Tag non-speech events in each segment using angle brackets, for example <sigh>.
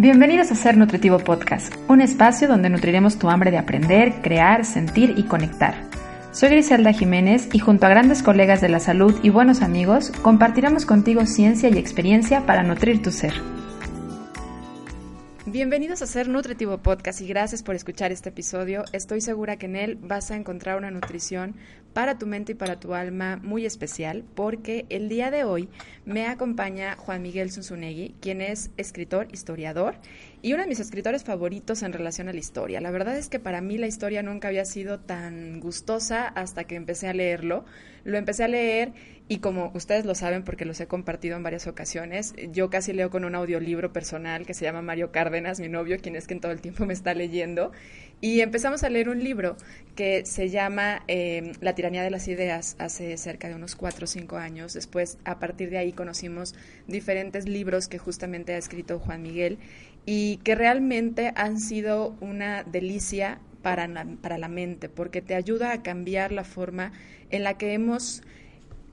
Bienvenidos a Ser Nutritivo Podcast, un espacio donde nutriremos tu hambre de aprender, crear, sentir y conectar. Soy Griselda Jiménez y junto a grandes colegas de la salud y buenos amigos, compartiremos contigo ciencia y experiencia para nutrir tu ser. Bienvenidos a Ser Nutritivo Podcast y gracias por escuchar este episodio. Estoy segura que en él vas a encontrar una nutrición para tu mente y para tu alma muy especial porque el día de hoy me acompaña Juan Miguel Zunzunegui, quien es escritor, historiador y uno de mis escritores favoritos en relación a la historia. La verdad es que para mí la historia nunca había sido tan gustosa hasta que empecé a leerlo. Lo empecé a leer y como ustedes lo saben porque los he compartido en varias ocasiones, yo casi leo con un audiolibro personal que se llama Mario Cárdenas, mi novio, quien es quien todo el tiempo me está leyendo. Y empezamos a leer un libro que se llama eh, La tiranía de las ideas hace cerca de unos cuatro o cinco años. Después, a partir de ahí, conocimos diferentes libros que justamente ha escrito Juan Miguel y que realmente han sido una delicia para para la mente, porque te ayuda a cambiar la forma en la que hemos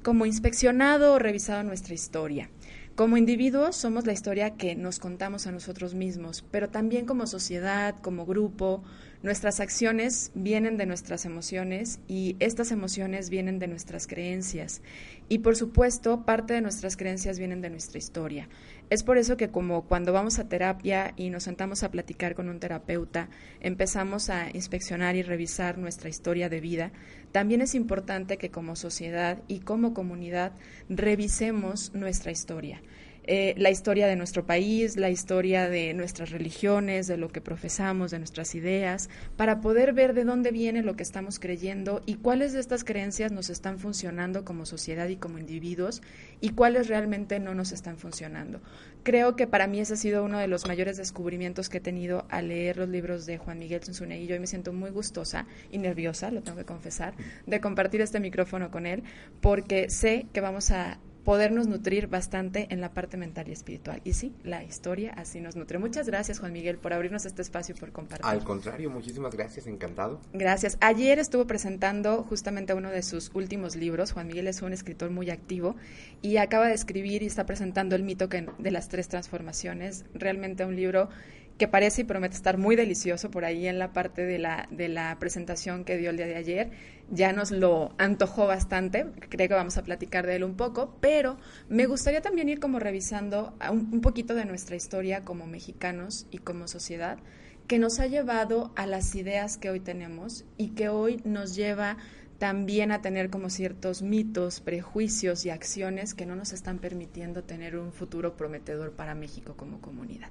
como inspeccionado o revisado nuestra historia. Como individuos somos la historia que nos contamos a nosotros mismos, pero también como sociedad, como grupo, nuestras acciones vienen de nuestras emociones y estas emociones vienen de nuestras creencias. Y por supuesto, parte de nuestras creencias vienen de nuestra historia. Es por eso que como cuando vamos a terapia y nos sentamos a platicar con un terapeuta, empezamos a inspeccionar y revisar nuestra historia de vida, también es importante que como sociedad y como comunidad revisemos nuestra historia. Eh, la historia de nuestro país, la historia de nuestras religiones, de lo que profesamos, de nuestras ideas, para poder ver de dónde viene lo que estamos creyendo y cuáles de estas creencias nos están funcionando como sociedad y como individuos y cuáles realmente no nos están funcionando. Creo que para mí ese ha sido uno de los mayores descubrimientos que he tenido al leer los libros de Juan Miguel y Yo me siento muy gustosa y nerviosa, lo tengo que confesar, de compartir este micrófono con él, porque sé que vamos a podernos nutrir bastante en la parte mental y espiritual. Y sí, la historia así nos nutre. Muchas gracias, Juan Miguel, por abrirnos este espacio, por compartir. Al contrario, muchísimas gracias, encantado. Gracias. Ayer estuvo presentando justamente uno de sus últimos libros. Juan Miguel es un escritor muy activo y acaba de escribir y está presentando el mito de las tres transformaciones. Realmente un libro que parece y promete estar muy delicioso por ahí en la parte de la, de la presentación que dio el día de ayer. Ya nos lo antojó bastante, creo que vamos a platicar de él un poco, pero me gustaría también ir como revisando un, un poquito de nuestra historia como mexicanos y como sociedad que nos ha llevado a las ideas que hoy tenemos y que hoy nos lleva también a tener como ciertos mitos, prejuicios y acciones que no nos están permitiendo tener un futuro prometedor para México como comunidad.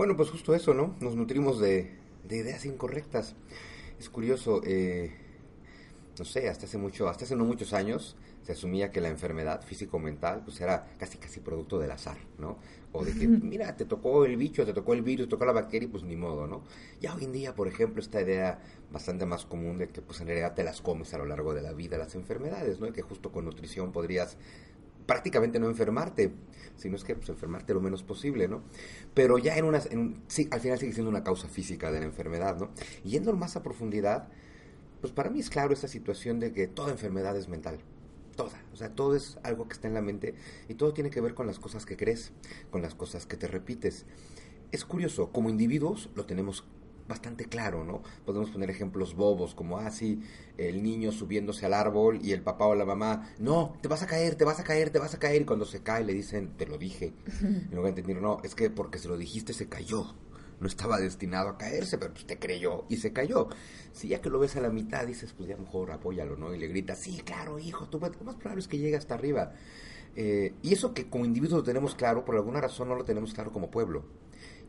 Bueno, pues justo eso, ¿no? Nos nutrimos de, ideas incorrectas. Es curioso, eh, no sé, hasta hace mucho, hasta hace no muchos años se asumía que la enfermedad físico-mental pues era casi casi producto del azar, ¿no? O de que, mira, te tocó el bicho, te tocó el virus, te tocó la bacteria, pues ni modo, ¿no? Ya hoy en día, por ejemplo, esta idea bastante más común de que pues en realidad te las comes a lo largo de la vida las enfermedades, ¿no? Y que justo con nutrición podrías prácticamente no enfermarte, sino es que pues, enfermarte lo menos posible, ¿no? Pero ya en una, sí, al final sigue siendo una causa física de la enfermedad, ¿no? Yendo más a profundidad, pues para mí es claro esta situación de que toda enfermedad es mental, toda, o sea, todo es algo que está en la mente y todo tiene que ver con las cosas que crees, con las cosas que te repites. Es curioso, como individuos lo tenemos bastante claro, ¿no? Podemos poner ejemplos bobos, como así ah, el niño subiéndose al árbol y el papá o la mamá, no, te vas a caer, te vas a caer, te vas a caer, y cuando se cae le dicen, te lo dije. Y luego entendieron, no, es que porque se lo dijiste se cayó. No estaba destinado a caerse, pero pues te creyó y se cayó. Si ya que lo ves a la mitad, dices, pues ya mejor apóyalo, ¿no? Y le gritas, sí, claro, hijo, tú lo más probable es que llegue hasta arriba. Eh, y eso que como individuos lo tenemos claro, por alguna razón no lo tenemos claro como pueblo.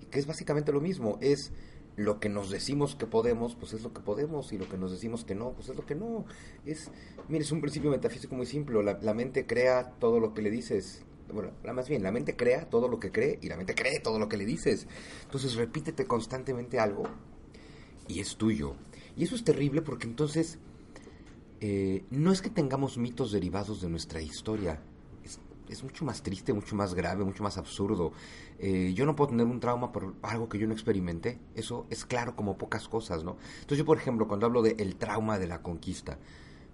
Que es básicamente lo mismo, es lo que nos decimos que podemos, pues es lo que podemos, y lo que nos decimos que no, pues es lo que no. Es, mire, es un principio metafísico muy simple, la, mente crea todo lo que le dices. Bueno, más bien, la mente crea todo lo que cree y la mente cree todo lo que le dices. Entonces repítete constantemente algo y es tuyo. Y eso es terrible porque entonces eh, no es que tengamos mitos derivados de nuestra historia, es mucho más triste, mucho más grave, mucho más absurdo. Eh, yo no puedo tener un trauma por algo que yo no experimenté. Eso es claro como pocas cosas, ¿no? Entonces yo, por ejemplo, cuando hablo del el trauma de la conquista,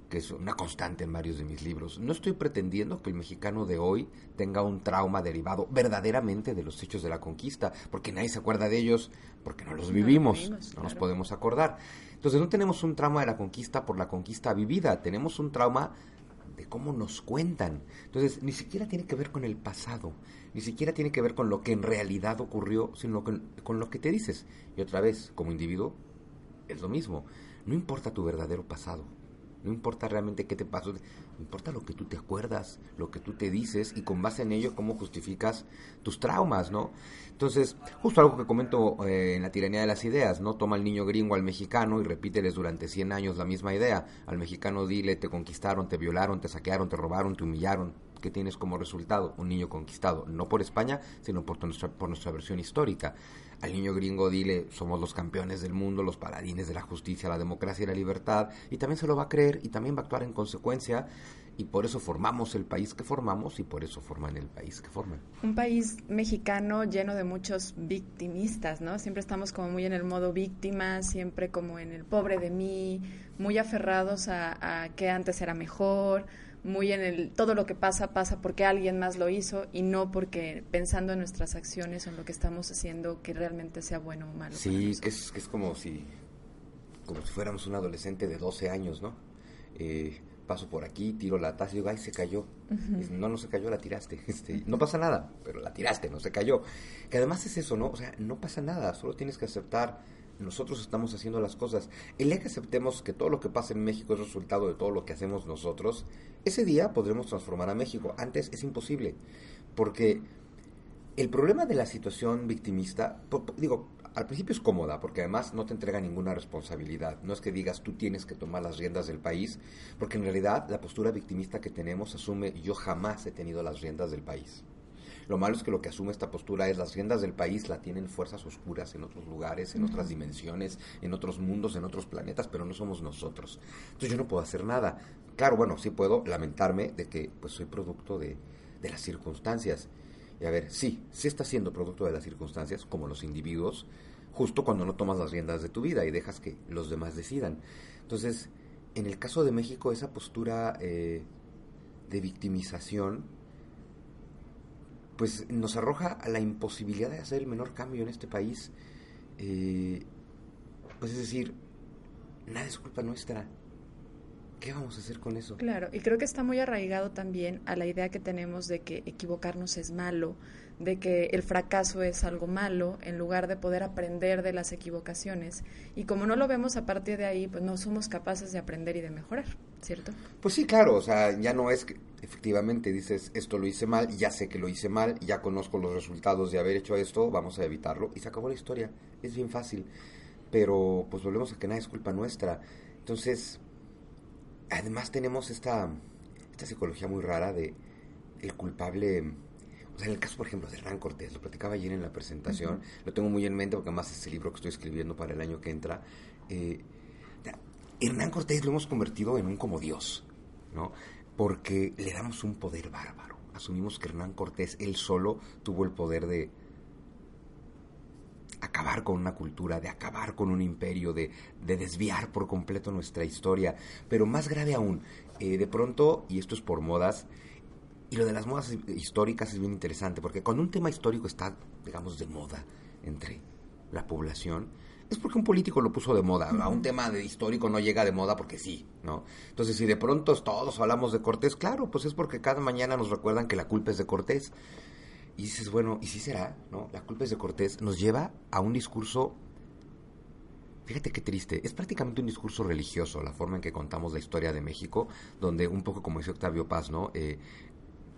que es una constante en varios de mis libros. No estoy pretendiendo que el mexicano de hoy tenga un trauma derivado verdaderamente de los hechos de la conquista, porque nadie se acuerda de ellos, porque no los vivimos, no, nos podemos acordar. Entonces no tenemos un trauma de la conquista por la conquista vivida, tenemos un trauma de cómo nos cuentan. Entonces ni siquiera tiene que ver con el pasado, ni siquiera tiene que ver con lo que en realidad ocurrió, sino con, con lo que te dices. Y otra vez, como individuo, es lo mismo. No importa tu verdadero pasado, no importa realmente qué te pasó, importa lo que tú te acuerdas, lo que tú te dices y con base en ello cómo justificas tus traumas, ¿no? Entonces, justo algo que comento eh, en la tiranía de las ideas, ¿no? Toma al niño gringo al mexicano y repíteles durante 100 años la misma idea. Al mexicano dile, te conquistaron, te violaron, te saquearon, te robaron, te humillaron. ¿Qué tienes como resultado? Un niño conquistado, no por España, sino por por nuestra versión histórica. Al niño gringo dile, somos los campeones del mundo, los paladines de la justicia, la democracia y la libertad, y también se lo va a creer y también va a actuar en consecuencia, y por eso formamos el país que formamos y por eso forman el país que forman. Un país mexicano lleno de muchos victimistas, ¿no? Siempre estamos como muy en el modo víctima, siempre como en el pobre de mí, muy aferrados a, a que antes era mejor, muy en el todo lo que pasa pasa porque alguien más lo hizo y no porque pensando en nuestras acciones o en lo que estamos haciendo que realmente sea bueno o malo. Sí, que es, que es como si como si fuéramos un adolescente de 12 años, ¿no? Eh, paso por aquí, tiro la taza y digo, ay, se cayó. no, no se cayó, la tiraste. <laughs> Este, no pasa nada, pero la tiraste, no se cayó. Que además es eso, ¿no? O sea, no pasa nada, solo tienes que aceptar nosotros estamos haciendo las cosas. El día que aceptemos que todo lo que pasa en México es resultado de todo lo que hacemos nosotros, ese día podremos transformar a México. Antes es imposible, porque el problema de la situación victimista, digo, al principio es cómoda, porque además no te entrega ninguna responsabilidad. No es que digas tú tienes que tomar las riendas del país, porque en realidad la postura victimista que tenemos asume yo jamás he tenido las riendas del país. Lo malo es que lo que asume esta postura es las riendas del país la tienen fuerzas oscuras en otros lugares, en otras dimensiones, en otros mundos, en otros planetas, pero no somos nosotros. Entonces yo no puedo hacer nada. Claro, bueno, sí puedo lamentarme de que pues soy producto de, de las circunstancias. Y a ver, sí, sí está siendo producto de las circunstancias, como los individuos, justo cuando no tomas las riendas de tu vida y dejas que los demás decidan. Entonces, en el caso de México, esa postura eh, de victimización pues nos arroja a la imposibilidad de hacer el menor cambio en este país. Eh, pues es decir, nada es culpa nuestra. ¿Qué vamos a hacer con eso? Claro, y creo que está muy arraigado también a la idea que tenemos de que equivocarnos es malo, de que el fracaso es algo malo, en lugar de poder aprender de las equivocaciones. Y como no lo vemos a partir de ahí, pues no somos capaces de aprender y de mejorar, ¿cierto? Pues sí, claro, o sea, ya no es que efectivamente dices, esto lo hice mal, ya sé que lo hice mal, ya conozco los resultados de haber hecho esto, vamos a evitarlo, y se acabó la historia. Es bien fácil, pero pues volvemos a que nada es culpa nuestra. Entonces, además tenemos esta, esta psicología muy rara de el culpable. O sea, en el caso, por ejemplo, de Hernán Cortés, lo platicaba ayer en la presentación, lo tengo muy en mente porque además es el libro que estoy escribiendo para el año que entra. Eh, Hernán Cortés lo hemos convertido en un como Dios, ¿no? Porque le damos un poder bárbaro. Asumimos que Hernán Cortés, él solo, tuvo el poder de, acabar con una cultura, de acabar con un imperio, de, de desviar por completo nuestra historia. Pero más grave aún, eh, de pronto, y esto es por modas, y lo de las modas históricas es bien interesante, porque cuando un tema histórico está, digamos, de moda entre la población, es porque un político lo puso de moda. A un tema de histórico no llega de moda porque sí, ¿no? Entonces, si de pronto todos hablamos de Cortés, claro, pues es porque cada mañana nos recuerdan que la culpa es de Cortés. Y dices, bueno, ¿y si será? ¿No? La culpa es de Cortés. Nos lleva a un discurso. Fíjate qué triste. Es prácticamente un discurso religioso la forma en que contamos la historia de México, donde un poco como dice Octavio Paz, ¿no? Eh,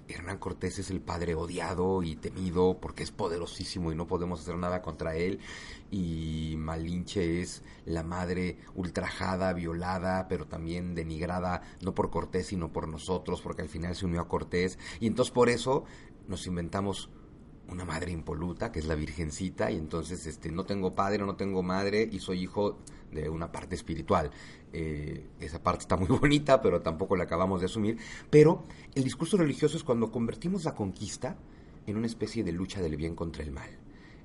Hernán Cortés es el padre odiado y temido porque es poderosísimo y no podemos hacer nada contra él. Y Malinche es la madre ultrajada, violada, pero también denigrada, no por Cortés, sino por nosotros, porque al final se unió a Cortés. Y entonces por eso nos inventamos una madre impoluta, que es la Virgencita, y entonces este, no tengo padre, no tengo madre, y soy hijo de una parte espiritual. Eh, esa parte está muy <laughs> bonita, pero tampoco la acabamos de asumir. Pero el discurso religioso es cuando convertimos la conquista en una especie de lucha del bien contra el mal.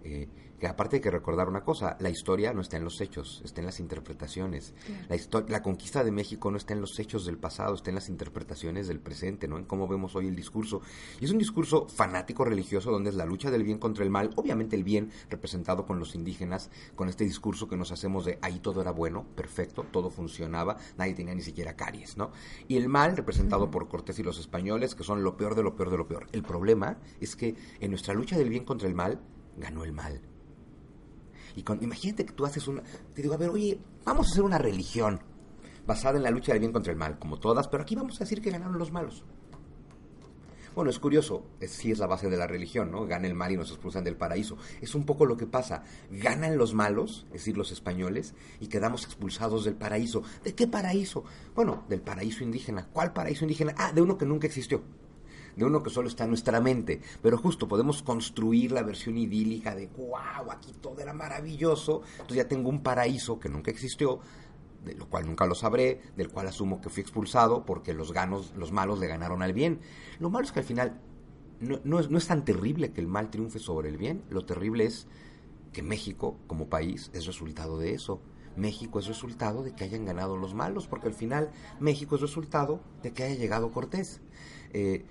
Eh, que aparte hay que recordar una cosa, la historia no está en los hechos, está en las interpretaciones. La, la conquista de México no está en los hechos del pasado, está en las interpretaciones del presente, ¿no? En cómo vemos hoy el discurso. Y es un discurso fanático religioso donde es la lucha del bien contra el mal, obviamente el bien representado con los indígenas, con este discurso que nos hacemos de ahí todo era bueno, perfecto, todo funcionaba, nadie tenía ni siquiera caries, ¿no? Y el mal representado por Cortés y los españoles, que son lo peor de lo peor de lo peor. El problema es que en nuestra lucha del bien contra el mal, ganó el mal. Y con, imagínate que tú haces una... Te digo, a ver, oye, vamos a hacer una religión basada en la lucha del bien contra el mal, como todas, pero aquí vamos a decir que ganaron los malos. Bueno, es curioso, es, sí es la base de la religión, ¿no? Gana el mal y nos expulsan del paraíso. Es un poco lo que pasa. Ganan los malos, es decir, los españoles, y quedamos expulsados del paraíso. ¿De qué paraíso? Bueno, del paraíso indígena. ¿Cuál paraíso indígena? Ah, de uno que nunca existió de uno que solo está en nuestra mente. Pero justo podemos construir la versión idílica de, wow, aquí todo era maravilloso, entonces ya tengo un paraíso que nunca existió, de lo cual nunca lo sabré, del cual asumo que fui expulsado porque los, ganos, los malos le ganaron al bien. Lo malo es que al final no, no, es, no es tan terrible que el mal triunfe sobre el bien, lo terrible es que México como país es resultado de eso. México es resultado de que hayan ganado los malos, porque al final México es resultado de que haya llegado Cortés. Eh,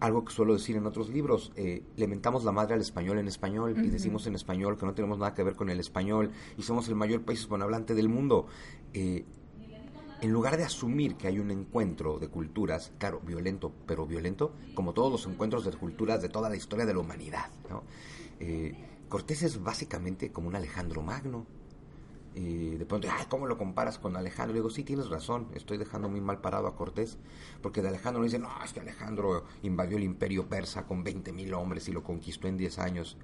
algo que suelo decir en otros libros, eh, lamentamos la madre al español en español y decimos en español que no tenemos nada que ver con el español y somos el mayor país hispanohablante del mundo. Eh, en lugar de asumir que hay un encuentro de culturas, claro, violento, pero violento, como todos los encuentros de culturas de toda la historia de la humanidad, ¿no? Eh, Cortés es básicamente como un Alejandro Magno, y de pronto, ay, ¿cómo lo comparas con Alejandro? Le digo, sí, tienes razón, estoy dejando muy mal parado a Cortés, porque de Alejandro me dicen, no, es que Alejandro invadió el imperio persa con 20.000 hombres y lo conquistó en 10 años.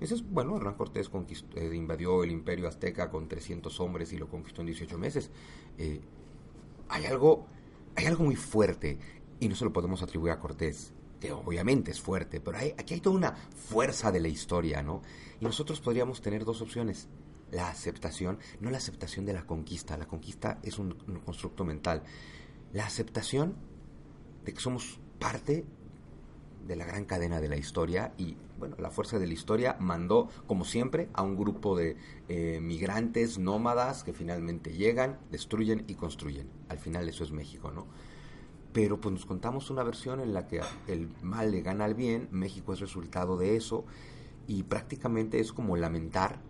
Ese es, bueno, Hernán Cortés eh, invadió el imperio azteca con 300 hombres y lo conquistó en 18 meses. Eh, hay, algo, hay algo muy fuerte, y no se lo podemos atribuir a Cortés, que obviamente es fuerte, pero hay, aquí hay toda una fuerza de la historia, ¿no? Y nosotros podríamos tener dos opciones la aceptación, no la aceptación de la conquista, la conquista es un, constructo mental, la aceptación de que somos parte de la gran cadena de la historia y bueno, la fuerza de la historia mandó, como siempre, a un grupo de eh, migrantes nómadas que finalmente llegan, destruyen y construyen. Al final eso es México, ¿no? Pero pues nos contamos una versión en la que el mal le gana al bien, México es resultado de eso y prácticamente es como lamentar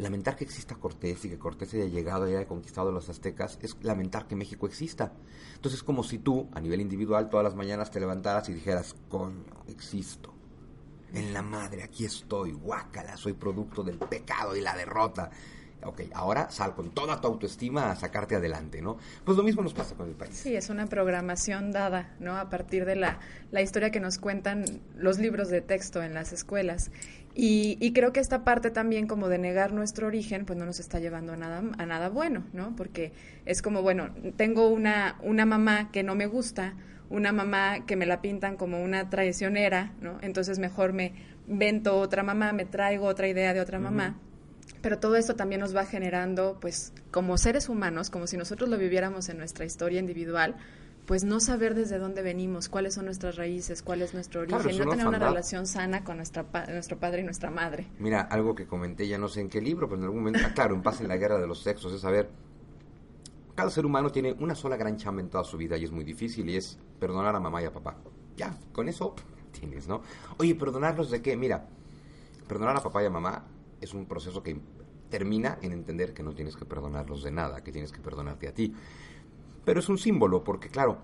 lamentar que exista Cortés y que Cortés haya llegado y haya conquistado a los aztecas es lamentar que México exista. Entonces es como si tú, a nivel individual, todas las mañanas te levantaras y dijeras, coño, existo. En la madre, aquí estoy, guácala, soy producto del pecado y la derrota ok, ahora sal con toda tu autoestima a sacarte adelante, ¿no? Pues lo mismo nos pasa con el país. Sí, es una programación dada, ¿no? A partir de la, la historia que nos cuentan los libros de texto en las escuelas. Y, y, creo que esta parte también como de negar nuestro origen, pues no nos está llevando a nada, a nada bueno, ¿no? Porque es como, bueno, tengo una, una mamá que no me gusta, una mamá que me la pintan como una traicionera, ¿no? Entonces mejor me invento otra mamá, me traigo otra idea de otra mamá pero todo esto también nos va generando, pues, como seres humanos, como si nosotros lo viviéramos en nuestra historia individual, pues no saber desde dónde venimos, cuáles son nuestras raíces, cuál es nuestro origen, no tener una relación sana con nuestra nuestro padre y nuestra madre. Mira, algo que comenté ya no sé en qué libro, pero en algún momento, ah, claro, en Paz en la Guerra de los Sexos, es saber, cada ser humano tiene una sola gran chamba en toda su vida y es muy difícil y es perdonar a mamá y a papá. Ya, con eso tienes, ¿no? Oye, ¿perdonarlos de qué? Mira, perdonar a papá y a mamá es un proceso que termina en entender que no tienes que perdonarlos de nada, que tienes que perdonarte a ti. Pero es un símbolo, porque claro,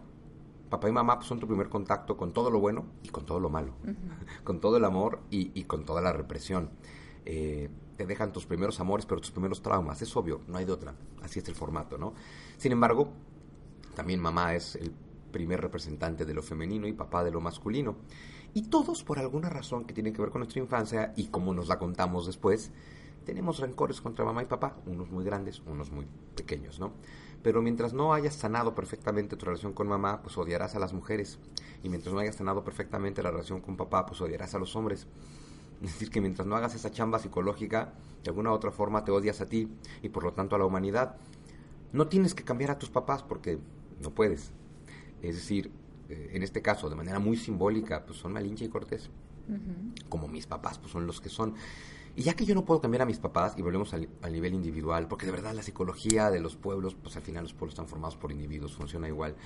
papá y mamá son tu primer contacto con todo lo bueno y con todo lo malo, <laughs> con todo el amor y, con toda la represión. Eh, te dejan tus primeros amores, pero tus primeros traumas, es obvio, no hay de otra, así es el formato, ¿no? Sin embargo, también mamá es el primer representante de lo femenino y papá de lo masculino. Y todos, por alguna razón que tiene que ver con nuestra infancia y como nos la contamos después, tenemos rencores contra mamá y papá, unos muy grandes, unos muy pequeños, ¿no? Pero mientras no hayas sanado perfectamente tu relación con mamá, pues odiarás a las mujeres. Y mientras no hayas sanado perfectamente la relación con papá, pues odiarás a los hombres. <laughs> Es decir, que mientras no hagas esa chamba psicológica, de alguna u otra forma te odias a ti y por lo tanto a la humanidad. No tienes que cambiar a tus papás porque no puedes. Es decir, eh, en este caso, de manera muy simbólica, pues son Malinche y Cortés. Como mis papás, pues son los que son. Y ya que yo no puedo cambiar a mis papás, y volvemos al, nivel individual, porque de verdad la psicología de los pueblos, pues al final los pueblos están formados por individuos, funciona igual.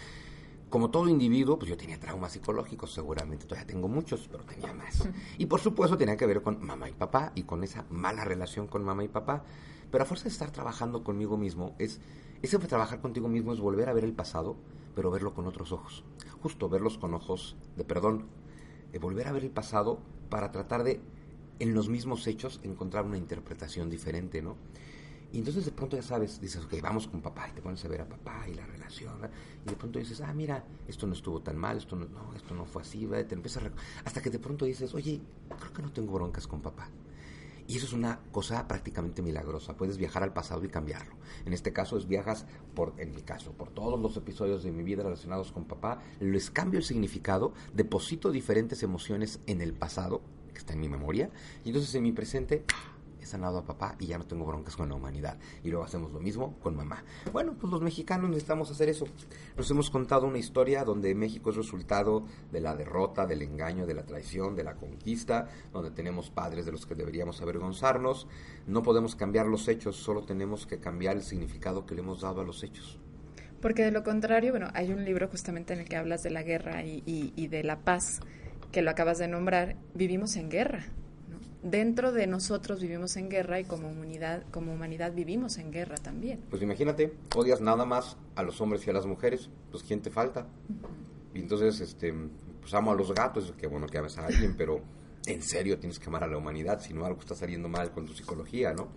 Como todo individuo, pues yo tenía traumas psicológicos, seguramente todavía tengo muchos, pero tenía más. Y por supuesto tenía que ver con mamá y papá y con esa mala relación con mamá y papá. Pero a fuerza de estar trabajando conmigo mismo, es ese trabajar contigo mismo es volver a ver el pasado, pero verlo con otros ojos. Justo verlos con ojos de perdón. De volver a ver el pasado para tratar de en los mismos hechos encontrar una interpretación diferente, ¿no? Y entonces de pronto ya sabes, dices, ok, vamos con papá, y te pones a ver a papá y la relación, y de pronto dices, ah, mira, esto no estuvo tan mal, esto no, no esto no fue así, te empiezas a hasta que de pronto dices, oye, creo que no tengo broncas con papá. Y eso es una cosa prácticamente milagrosa. Puedes viajar al pasado y cambiarlo. En este caso es viajas por, en mi caso, por todos los episodios de mi vida relacionados con papá, les cambio el significado, deposito diferentes emociones en el pasado que está en mi memoria, y entonces en mi presente he sanado a papá y ya no tengo broncas con la humanidad. Y luego hacemos lo mismo con mamá. Bueno, pues los mexicanos necesitamos hacer eso. Nos hemos contado una historia donde México es resultado de la derrota, del engaño, de la traición, de la conquista, donde tenemos padres de los que deberíamos avergonzarnos. No podemos cambiar los hechos, solo tenemos que cambiar el significado que le hemos dado a los hechos. Porque de lo contrario, bueno, hay un libro justamente en el que hablas de la guerra y, y de la paz que lo acabas de nombrar, vivimos en guerra. Dentro de nosotros vivimos en guerra y como humanidad, como humanidad vivimos en guerra también. Pues imagínate, odias nada más a los hombres y a las mujeres, pues ¿quién te falta? Y entonces, este, pues amo a los gatos, que bueno que ames a alguien, pero en serio tienes que amar a la humanidad, si no algo está saliendo mal con tu psicología, ¿no?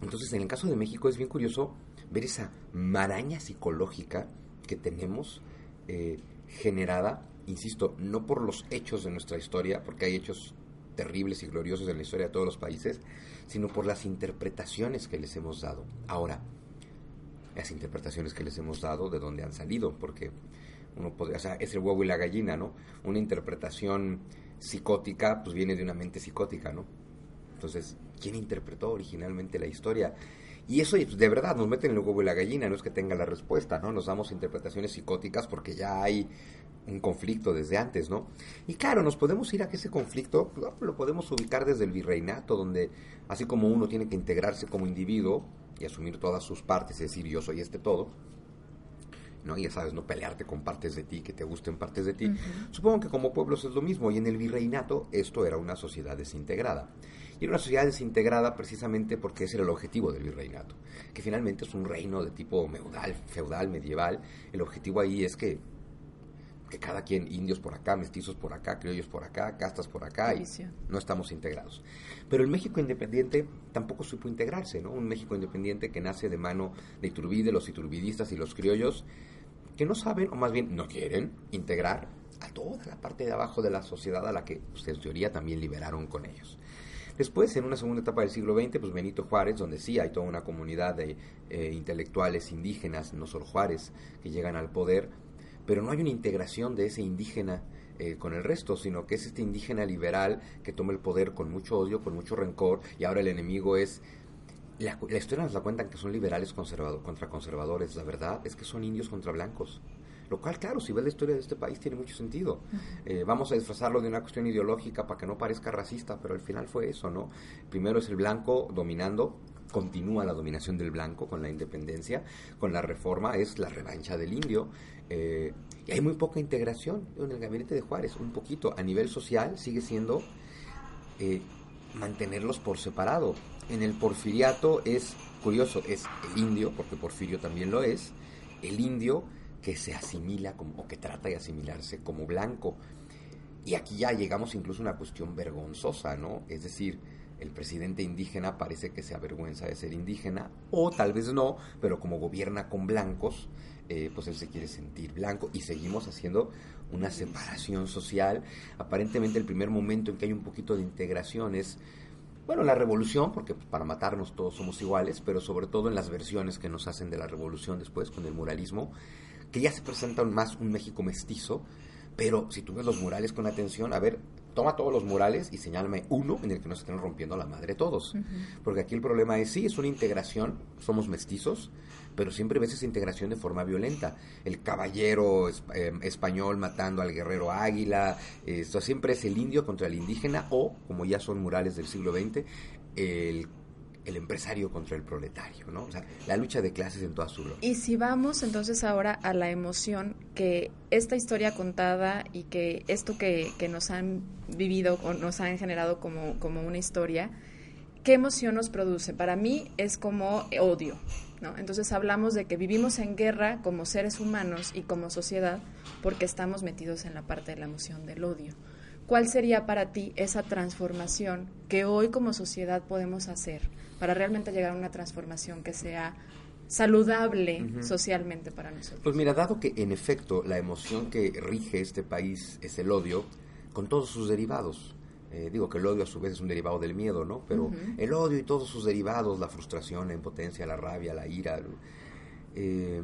Entonces, en el caso de México es bien curioso ver esa maraña psicológica que tenemos eh, generada insisto, no por los hechos de nuestra historia, porque hay hechos terribles y gloriosos en la historia de todos los países, sino por las interpretaciones que les hemos dado. Ahora, las interpretaciones que les hemos dado, de dónde han salido, porque uno podría, o sea, es el huevo y la gallina, ¿no? Una interpretación psicótica, pues viene de una mente psicótica, ¿no? Entonces, ¿quién interpretó originalmente la historia? Y eso pues, de verdad nos mete en el huevo y la gallina, no es que tenga la respuesta, ¿no? Nos damos interpretaciones psicóticas porque ya hay un conflicto desde antes, ¿no? Y claro, nos podemos ir a que ese conflicto pues, lo podemos ubicar desde el virreinato, donde así como uno tiene que integrarse como individuo y asumir todas sus partes, es decir, yo soy este todo, ¿no? Y ya sabes, no pelearte con partes de ti, que te gusten partes de ti. Supongo que como pueblos es lo mismo, y en el virreinato esto era una sociedad desintegrada. Y era una sociedad desintegrada precisamente porque ese era el objetivo del virreinato, que finalmente es un reino de tipo feudal, feudal, medieval. El objetivo ahí es que que cada quien, indios por acá, mestizos por acá, criollos por acá, castas por acá, y no estamos integrados. Pero el México independiente tampoco supo integrarse, ¿no? Un México independiente que nace de mano de Iturbide, los iturbidistas y los criollos, que no saben, o más bien no quieren, integrar a toda la parte de abajo de la sociedad a la que, pues, en teoría, también liberaron con ellos. Después, en una segunda etapa del siglo XX, pues Benito Juárez, donde sí hay toda una comunidad de eh, intelectuales indígenas, no solo Juárez, que llegan al poder, pero no hay una integración de ese indígena eh, con el resto, sino que es este indígena liberal que toma el poder con mucho odio, con mucho rencor, y ahora el enemigo es... La, historia nos la cuentan que son liberales conservador, contra conservadores, la verdad es que son indios contra blancos. Lo cual, claro, si ves la historia de este país tiene mucho sentido. Eh, vamos a disfrazarlo de una cuestión ideológica para que no parezca racista, pero al final fue eso, ¿no? Primero es el blanco dominando, continúa la dominación del blanco con la independencia, con la reforma es la revancha del indio, eh, y hay muy poca integración en el gabinete de Juárez, un poquito. A nivel social sigue siendo eh, mantenerlos por separado. En el porfiriato es curioso, es el indio, porque Porfirio también lo es, el indio que se asimila como, o que trata de asimilarse como blanco. Y aquí ya llegamos incluso a una cuestión vergonzosa, ¿no? Es decir, el presidente indígena parece que se avergüenza de ser indígena, o tal vez no, pero como gobierna con blancos, eh, pues él se quiere sentir blanco y seguimos haciendo una separación social. Aparentemente el primer momento en que hay un poquito de integración es, bueno, la revolución, porque para matarnos todos somos iguales, pero sobre todo en las versiones que nos hacen de la revolución después con el muralismo, que ya se presenta más un México mestizo, pero si tú ves los murales con atención, a ver, toma todos los murales y señálame uno en el que no se estén rompiendo la madre todos. Porque aquí el problema es, sí, es una integración, somos mestizos, pero siempre ves esa integración de forma violenta. El caballero em, español matando al guerrero águila, esto siempre es el indio contra el indígena o, como ya son murales del siglo XX, el el empresario contra el proletario, ¿no? La lucha de clases en toda su. Y si vamos entonces ahora a la emoción que esta historia contada y que esto que, que nos han vivido o nos han generado como, como una historia, ¿qué emoción nos produce? Para mí es como odio, ¿no? Entonces hablamos de que vivimos en guerra como seres humanos y como sociedad porque estamos metidos en la parte de la emoción del odio. ¿Cuál sería para ti esa transformación que hoy como sociedad podemos hacer para realmente llegar a una transformación que sea saludable socialmente para nosotros? Pues mira, dado que en efecto la emoción que rige este país es el odio, con todos sus derivados, eh, digo que el odio a su vez es un derivado del miedo, ¿no? Pero el odio y todos sus derivados, la frustración, la impotencia, la rabia, la ira, eh,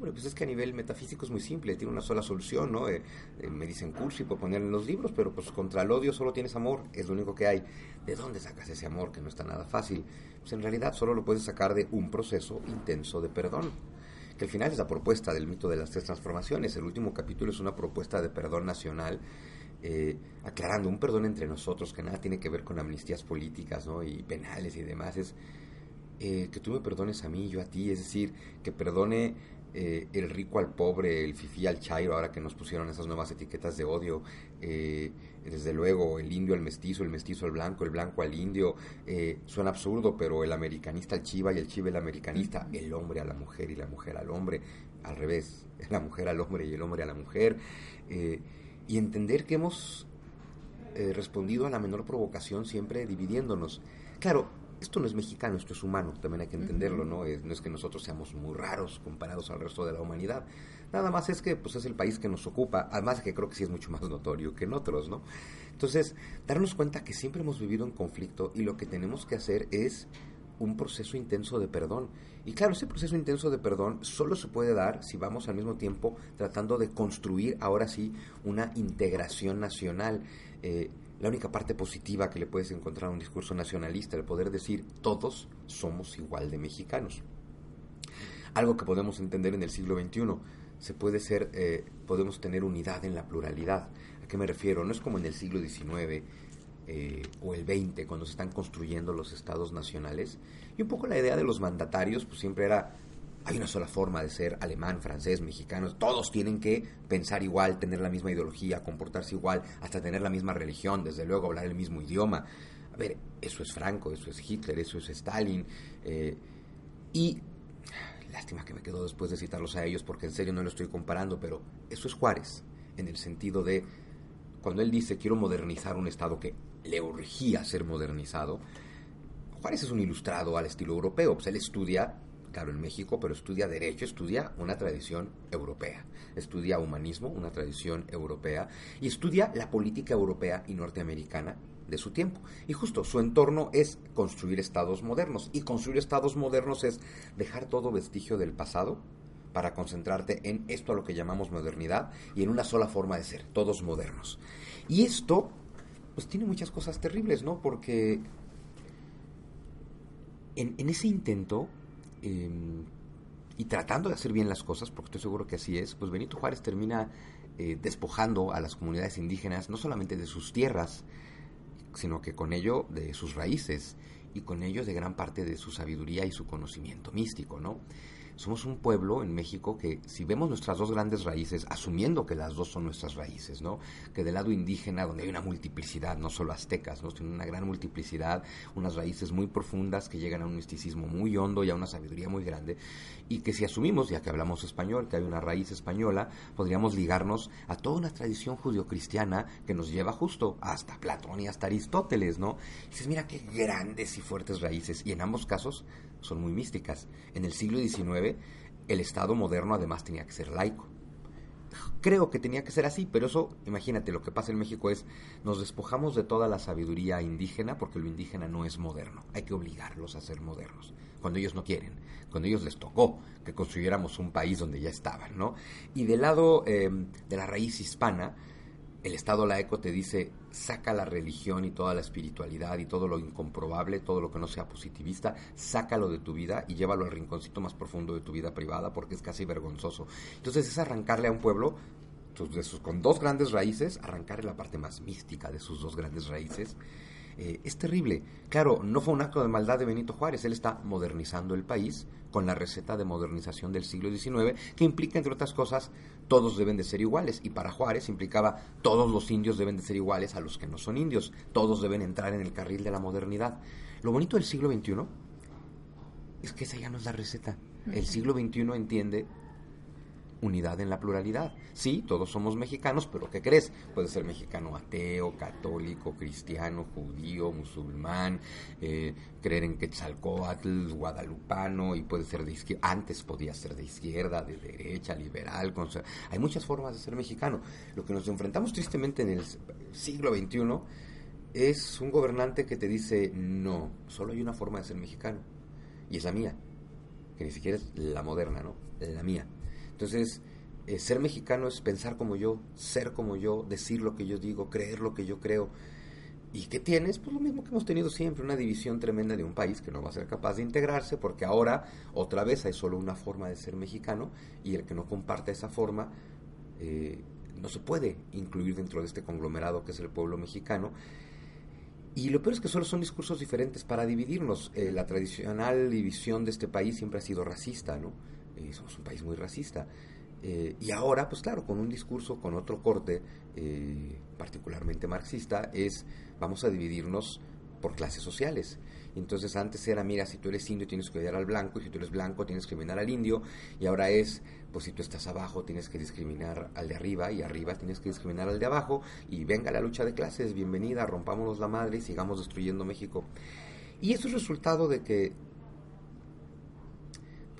bueno, pues es que a nivel metafísico es muy simple, tiene una sola solución, ¿no? Eh, eh, me dicen cursi, puedo poner en los libros, pero pues contra el odio solo tienes amor, es lo único que hay. ¿De dónde sacas ese amor que no está nada fácil? Pues en realidad solo lo puedes sacar de un proceso intenso de perdón, que al final es la propuesta del mito de las tres transformaciones. El último capítulo es una propuesta de perdón nacional. Eh, aclarando un perdón entre nosotros que nada tiene que ver con amnistías políticas ¿no? y penales y demás, es que tú me perdones a mí, yo a ti, es decir, que perdone eh, el rico al pobre, el fifí al chairo, ahora que nos pusieron esas nuevas etiquetas de odio, eh, desde luego el indio al mestizo, el mestizo al blanco, el blanco al indio, eh, suena absurdo, pero el americanista al chiva y el chiva al americanista, el hombre a la mujer y la mujer al hombre, al revés, <laughs> la mujer al hombre y el hombre a la mujer, y entender que hemos respondido a la menor provocación siempre dividiéndonos. Claro, esto no es mexicano, esto es humano, también hay que entenderlo, ¿no? Es, no es que nosotros seamos muy raros comparados al resto de la humanidad. Nada más es que pues es el país que nos ocupa, además de que creo que sí es mucho más notorio que en otros, ¿no? Entonces, darnos cuenta que siempre hemos vivido en conflicto y lo que tenemos que hacer es un proceso intenso de perdón. Y claro, ese proceso intenso de perdón solo se puede dar si vamos al mismo tiempo tratando de construir ahora sí una integración nacional. Eh, la única parte positiva que le puedes encontrar a un discurso nacionalista, el poder decir todos somos igual de mexicanos. Algo que podemos entender en el siglo XXI. Se puede ser, eh, podemos tener unidad en la pluralidad. ¿A qué me refiero? No es como en el siglo XIX eh, o el XX, cuando se están construyendo los estados nacionales. Y un poco la idea de los mandatarios, pues siempre era hay una sola forma de ser alemán, francés, mexicano. Todos tienen que pensar igual, tener la misma ideología, comportarse igual, hasta tener la misma religión, desde luego hablar el mismo idioma. A ver, eso es Franco, eso es Hitler, eso es Stalin. Eh, y lástima que me quedo después de citarlos a ellos porque en serio no lo estoy comparando, pero eso es Juárez, en el sentido de cuando él dice quiero modernizar un Estado que le urgía ser modernizado, Juárez es un ilustrado al estilo europeo, pues él estudia claro, en México, pero estudia derecho, estudia una tradición europea, estudia humanismo, una tradición europea, y estudia la política europea y norteamericana de su tiempo. Y justo su entorno es construir estados modernos, y construir estados modernos es dejar todo vestigio del pasado para concentrarte en esto a lo que llamamos modernidad y en una sola forma de ser, todos modernos. Y esto, pues tiene muchas cosas terribles, ¿no? Porque en, ese intento Em, y tratando de hacer bien las cosas, porque estoy seguro que así es, pues Benito Juárez termina eh, despojando a las comunidades indígenas no solamente de sus tierras, sino que con ello de sus raíces y con ello de gran parte de su sabiduría y su conocimiento místico, ¿no? Somos un pueblo en México que si vemos nuestras dos grandes raíces, asumiendo que las dos son nuestras raíces, ¿no? Que del lado indígena, donde hay una multiplicidad, no solo aztecas, ¿no? Tienen una gran multiplicidad, unas raíces muy profundas que llegan a un misticismo muy hondo y a una sabiduría muy grande, y que si asumimos, ya que hablamos español, que hay una raíz española, podríamos ligarnos a toda una tradición judio-cristiana que nos lleva justo hasta Platón y hasta Aristóteles, ¿no? Y dices, mira qué grandes y fuertes raíces, y en ambos casos son muy místicas. En el siglo XIX, el Estado moderno además tenía que ser laico. Creo que tenía que ser así, pero eso, imagínate, lo que pasa en México es, nos despojamos de toda la sabiduría indígena porque lo indígena no es moderno. Hay que obligarlos a ser modernos, cuando ellos no quieren, cuando ellos les tocó que construyéramos un país donde ya estaban, ¿no? Y del lado em, de la raíz hispana, el Estado laico te dice, saca la religión y toda la espiritualidad y todo lo incomprobable, todo lo que no sea positivista, sácalo de tu vida y llévalo al rinconcito más profundo de tu vida privada porque es casi vergonzoso. Entonces es arrancarle a un pueblo con dos grandes raíces, arrancarle la parte más mística de sus dos grandes raíces eh, es terrible. Claro, no fue un acto de maldad de Benito Juárez, él está modernizando el país con la receta de modernización del siglo XIX, que implica, entre otras cosas, todos deben de ser iguales. Y para Juárez implicaba todos los indios deben de ser iguales a los que no son indios, todos deben entrar en el carril de la modernidad. Lo bonito del siglo XXI es que esa ya no es la receta. El siglo XXI entiende unidad en la pluralidad. Sí, todos somos mexicanos, pero ¿qué crees? Puede ser mexicano ateo, católico, cristiano, judío, musulmán, eh, creer en Quetzalcoatl, guadalupano, y puede ser de izquierda. Antes podía ser de izquierda, de derecha, liberal. Hay muchas formas de ser mexicano. Lo que nos enfrentamos tristemente en el siglo XXI es un gobernante que te dice, no, solo hay una forma de ser mexicano, y es la mía, que ni siquiera es la moderna, ¿no? La mía. Entonces, eh, ser mexicano es pensar como yo, ser como yo, decir lo que yo digo, creer lo que yo creo. ¿Y qué tienes? Pues lo mismo que hemos tenido siempre, una división tremenda de un país que no va a ser capaz de integrarse porque ahora otra vez hay solo una forma de ser mexicano y el que no comparte esa forma eh, no se puede incluir dentro de este conglomerado que es el pueblo mexicano. Y lo peor es que solo son discursos diferentes para dividirnos. Eh, la tradicional división de este país siempre ha sido racista, ¿no? Somos un país muy racista. Eh, y ahora, pues claro, con un discurso, con otro corte, eh, particularmente marxista, es vamos a dividirnos por clases sociales. Entonces antes era, mira, si tú eres indio tienes que odiar al blanco, y si tú eres blanco tienes que discriminar al indio, y ahora es, pues si tú estás abajo tienes que discriminar al de arriba, y arriba tienes que discriminar al de abajo, y venga la lucha de clases, bienvenida, rompámonos la madre y sigamos destruyendo México. Y eso es resultado de que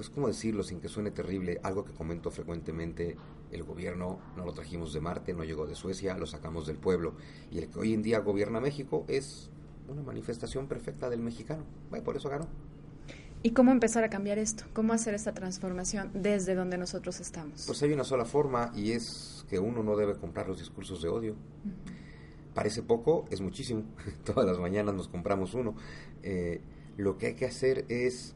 pues cómo decirlo sin que suene terrible, algo que comento frecuentemente, el gobierno no lo trajimos de Marte, no llegó de Suecia, lo sacamos del pueblo. Y el que hoy en día gobierna México es una manifestación perfecta del mexicano. Bueno, por eso ganó. ¿Y cómo empezar a cambiar esto? ¿Cómo hacer esta transformación desde donde nosotros estamos? Pues hay una sola forma y es que uno no debe comprar los discursos de odio. Parece poco, es muchísimo. <laughs> Todas las mañanas nos compramos uno. Eh, lo que hay que hacer es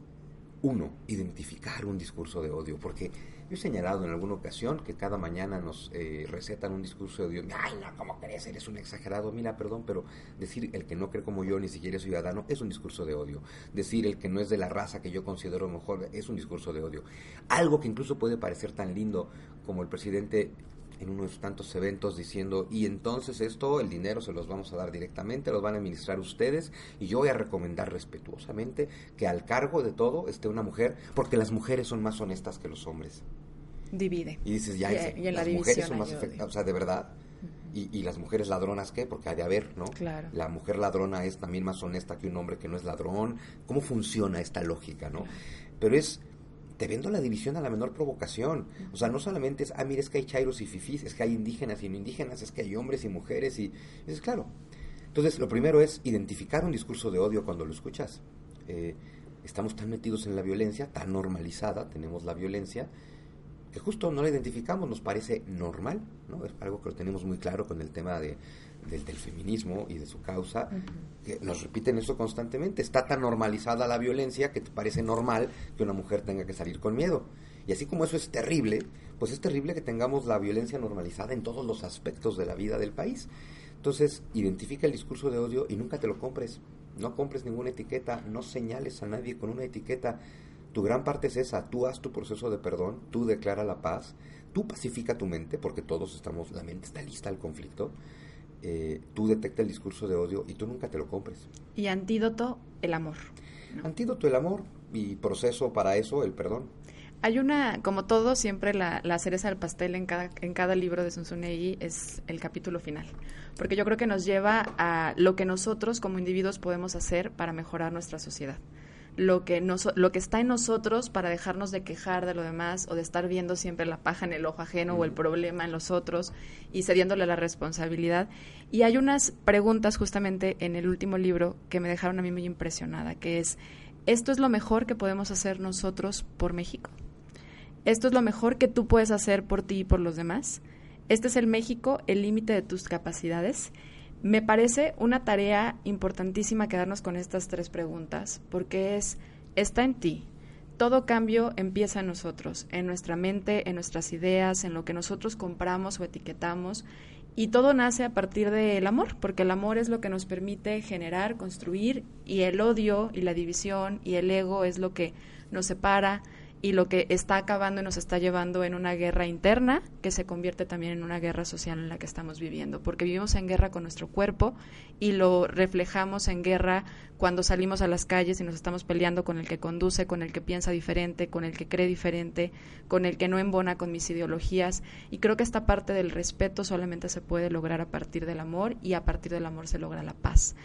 uno, identificar un discurso de odio, porque yo he señalado en alguna ocasión que cada mañana nos eh, recetan un discurso de odio. Ay, no, ¿cómo crees? Eres un exagerado. Mira, perdón, pero decir el que no cree como yo, ni siquiera es ciudadano, es un discurso de odio. Decir el que no es de la raza que yo considero mejor, es un discurso de odio. Algo que incluso puede parecer tan lindo como el presidente en unos tantos eventos diciendo, y entonces esto, el dinero se los vamos a dar directamente, los van a administrar ustedes, y yo voy a recomendar respetuosamente que al cargo de todo esté una mujer, porque las mujeres son más honestas que los hombres. Divide. Y dices, ya, y, las mujeres son más efectivas, o sea, de verdad. Y, y, las mujeres ladronas, ¿qué? Porque hay de haber, ¿no? Claro. La mujer ladrona es también más honesta que un hombre que no es ladrón. ¿Cómo funciona esta lógica, no? Pero es te vendo la división a la menor provocación. O sea, no solamente es, ah, mira, es que hay chairos y fifís, es que hay indígenas y no indígenas, es que hay hombres y mujeres y... Es claro. Entonces, lo primero es identificar un discurso de odio cuando lo escuchas. Eh, estamos tan metidos en la violencia, tan normalizada, tenemos la violencia, que justo no la identificamos, nos parece normal, ¿no? Es algo que lo tenemos muy claro con el tema de del, feminismo y de su causa, que nos repiten eso constantemente. Está tan normalizada la violencia que te parece normal que una mujer tenga que salir con miedo. Y así como eso es terrible, pues es terrible que tengamos la violencia normalizada en todos los aspectos de la vida del país. Entonces, identifica el discurso de odio y nunca te lo compres. No compres ninguna etiqueta, no señales a nadie con una etiqueta. Tu gran parte es esa, tú haz tu proceso de perdón, tú declara la paz, tú pacifica tu mente, porque todos estamos, la mente está lista al conflicto, eh, tú detecta el discurso de odio y tú nunca te lo compres. Y antídoto, el amor. Antídoto, el amor y proceso para eso, el perdón. Hay una, como todo, siempre la, cereza del pastel en cada, en cada libro de Sunsunegi es el capítulo final. Porque yo creo que nos lleva a lo que nosotros como individuos podemos hacer para mejorar nuestra sociedad lo que, nos, lo que está en nosotros para dejarnos de quejar de lo demás o de estar viendo siempre la paja en el ojo ajeno o el problema en los otros y cediéndole la responsabilidad. Y hay unas preguntas justamente en el último libro que me dejaron a mí muy impresionada, que es, ¿esto es lo mejor que podemos hacer nosotros por México? ¿Esto es lo mejor que tú puedes hacer por ti y por los demás? ¿Este es el México, el límite de tus capacidades? Me parece una tarea importantísima quedarnos con estas tres preguntas, porque es, está en ti. Todo cambio empieza en nosotros, en nuestra mente, en nuestras ideas, en lo que nosotros compramos o etiquetamos. Y todo nace a partir del amor, porque el amor es lo que nos permite generar, construir, y el odio y la división y el ego es lo que nos separa, y lo que está acabando y nos está llevando en una guerra interna que se convierte también en una guerra social en la que estamos viviendo, porque vivimos en guerra con nuestro cuerpo y lo reflejamos en guerra cuando salimos a las calles y nos estamos peleando con el que conduce, con el que piensa diferente, con el que cree diferente, con el que no embona con mis ideologías. Y creo que esta parte del respeto solamente se puede lograr a partir del amor y a partir del amor se logra la paz.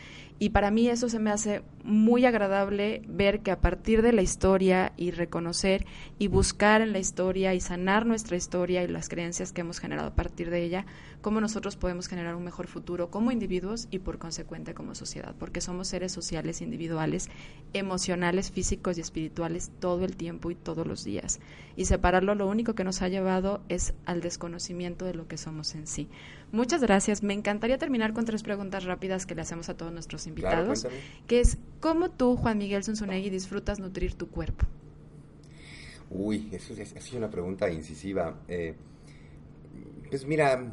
Y para mí eso se me hace muy agradable ver que a partir de la historia y reconocer y buscar en la historia y sanar nuestra historia y las creencias que hemos generado a partir de ella, cómo nosotros podemos generar un mejor futuro como individuos y por consecuente como sociedad, porque somos seres sociales, individuales, emocionales, físicos y espirituales todo el tiempo y todos los días. Y separarlo lo único que nos ha llevado es al desconocimiento de lo que somos en sí. Muchas gracias. Me encantaría terminar con tres preguntas rápidas que le hacemos a todos nuestros invitados, que es ¿cómo tú, Juan Miguel Zunzunegui, disfrutas nutrir tu cuerpo? Uy, eso es, una pregunta incisiva. Eh, pues mira,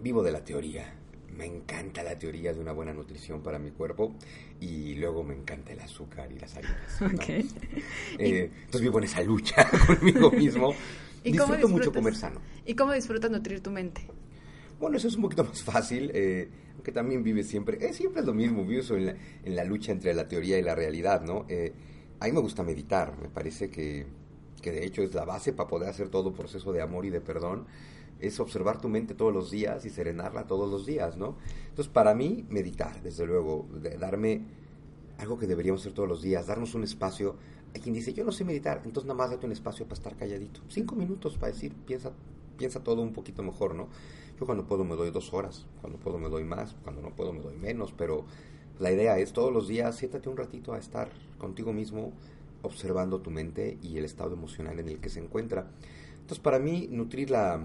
vivo de la teoría. Me encanta la teoría de una buena nutrición para mi cuerpo y luego me encanta el azúcar y las harinas. Eh, <laughs> entonces vivo en esa lucha <laughs> conmigo mismo. <laughs> ¿Y Disfruto mucho comer sano. ¿Y cómo disfrutas nutrir tu mente? Bueno, eso es un poquito más fácil, eh, aunque también vives siempre, eh, siempre es lo mismo, vives en la, en la, lucha entre la teoría y la realidad, ¿no? Eh, a mí me gusta meditar, me parece que, que de hecho es la base para poder hacer todo proceso de amor y de perdón es observar tu mente todos los días y serenarla todos los días, ¿no? Entonces, para mí, meditar, desde luego, darme algo que deberíamos hacer todos los días, darnos un espacio. Hay quien dice, yo no sé meditar, entonces nada más date un espacio para estar calladito. Cinco minutos para decir, piensa, piensa todo un poquito mejor, ¿no? Yo cuando puedo me doy dos horas, cuando puedo me doy más, cuando no puedo me doy menos, pero la idea es todos los días siéntate un ratito a estar contigo mismo, observando tu mente y el estado emocional en el que se encuentra. Entonces, para mí, nutrir la,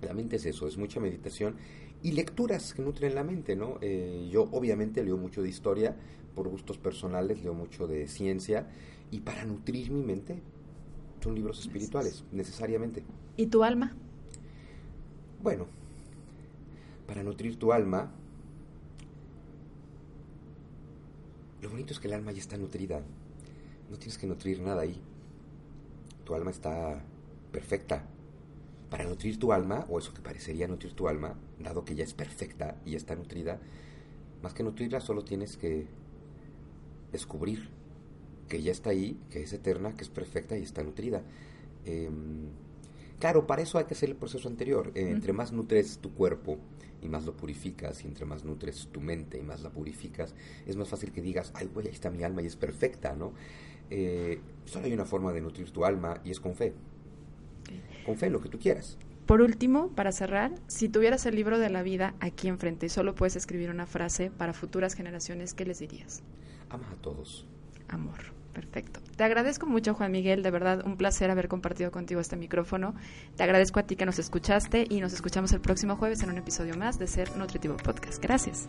la mente es eso, es mucha meditación y lecturas que nutren la mente, ¿no? Eh, yo obviamente leo mucho de historia, por gustos personales leo mucho de ciencia y para nutrir mi mente son libros espirituales, necesariamente. ¿Y tu alma? Bueno, para nutrir tu alma, lo bonito es que el alma ya está nutrida, no tienes que nutrir nada ahí, tu alma está perfecta, para nutrir tu alma, o eso que parecería nutrir tu alma, dado que ya es perfecta y está nutrida, más que nutrirla solo tienes que descubrir que ya está ahí, que es eterna, que es perfecta y está nutrida. Em, claro, para eso hay que hacer el proceso anterior. Eh, entre más nutres tu cuerpo y más lo purificas, y entre más nutres tu mente y más la purificas, es más fácil que digas, ay, güey, ahí está mi alma y es perfecta, ¿no? Eh, solo hay una forma de nutrir tu alma y es con fe con fe, lo que tú quieras. Por último, para cerrar, si tuvieras el libro de la vida aquí enfrente y solo puedes escribir una frase para futuras generaciones, ¿qué les dirías? Ama a todos. Amor. Perfecto. Te agradezco mucho, Juan Miguel. De verdad, un placer haber compartido contigo este micrófono. Te agradezco a ti que nos escuchaste y nos escuchamos el próximo jueves en un episodio más de Ser Nutritivo Podcast. Gracias.